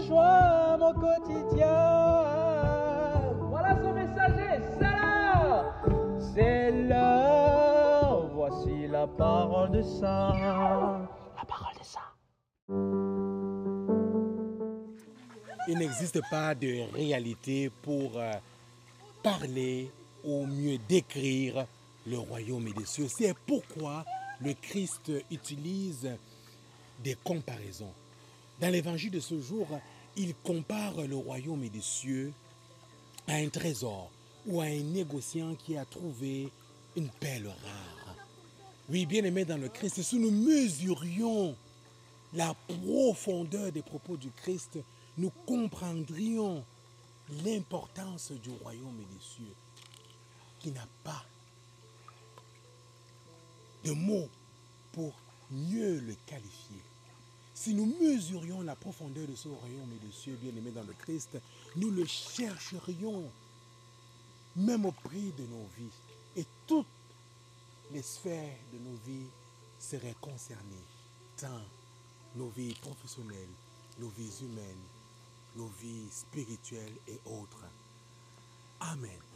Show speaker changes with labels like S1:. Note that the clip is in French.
S1: rejoins mon quotidien. Voilà son messager, c'est l'heure. C'est l'heure, voici la parole de ça. La parole de ça.
S2: Il n'existe pas de réalité pour euh, parler ou mieux décrire le royaume des cieux. C'est pourquoi le Christ utilise des comparaisons. Dans l'évangile de ce jour, il compare le royaume des cieux à un trésor ou à un négociant qui a trouvé une perle rare. Oui, bien aimé dans le Christ, si nous mesurions la profondeur des propos du Christ, nous comprendrions l'importance du royaume des cieux qui n'a pas de mots pour mieux le qualifier. Si nous mesurions la profondeur de ce royaume des cieux bien-aimé dans le Christ, nous le chercherions même au prix de nos vies. Et toutes les sphères de nos vies seraient concernées, tant nos vies professionnelles, nos vies humaines, nos vies spirituelles et autres. Amen.